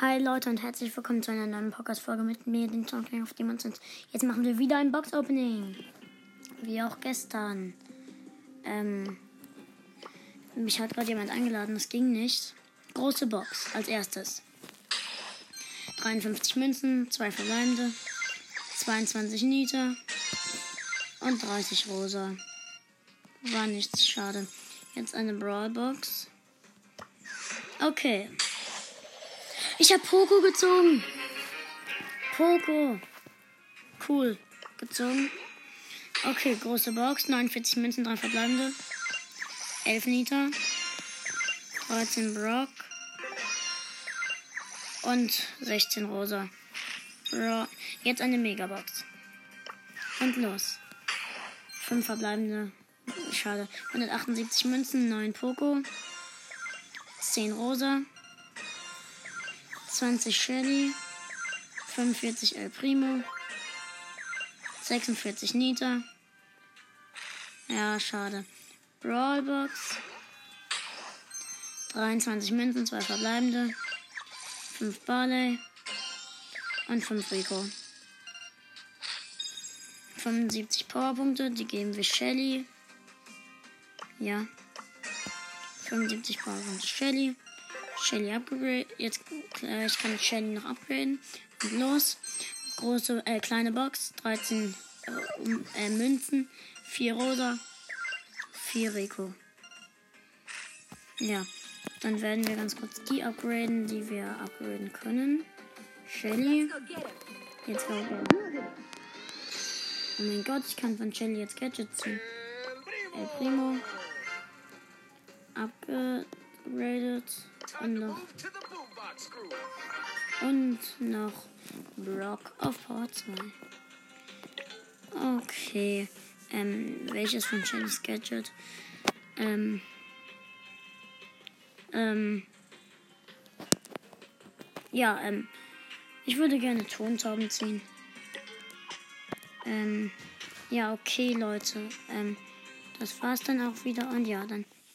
Hi Leute und herzlich willkommen zu einer neuen Podcast-Folge mit mir, den of Demons. Und jetzt machen wir wieder ein Box-Opening. Wie auch gestern. Ähm, mich hat gerade jemand eingeladen, das ging nicht. Große Box als erstes. 53 Münzen, 2 verbleibende, 22 Niter und 30 Rosa. War nichts, schade. Jetzt eine Brawl-Box. Okay. Ich habe Poco gezogen. Poco. Cool. Gezogen. Okay, große Box. 49 Münzen, 3 verbleibende. 11 Niter. 13 Brock. Und 16 Rosa. Bro. Jetzt eine Megabox. Und los. 5 verbleibende. Schade. 178 Münzen, 9 Poco. 10 Rosa. 20 Shelly, 45 El Primo, 46 Nita. Ja, schade. Brawlbox, 23 Münzen, 2 verbleibende, 5 Barley und 5 Rico. 75 Powerpunkte, die geben wir Shelly. Ja. 75 Powerpunkte Shelly. Shelly upgrade. Jetzt äh, ich kann Shelly noch upgraden. Und los. Große, äh, kleine Box. 13 äh, äh, Münzen. 4 Rosa. 4 Rico. Ja. Dann werden wir ganz kurz die upgraden, die wir upgraden können. Shelly. Jetzt go. Oh mein Gott, ich kann von Shelly jetzt Gadget ziehen. El Primo. Upgradet. Und noch, und noch Brock auf Power 2. Okay. Ähm, welches von Shellys Gadget? Ähm. Ähm. Ja, ähm. Ich würde gerne Tontauben ziehen. Ähm. Ja, okay, Leute. Ähm. Das war's dann auch wieder. Und ja, dann.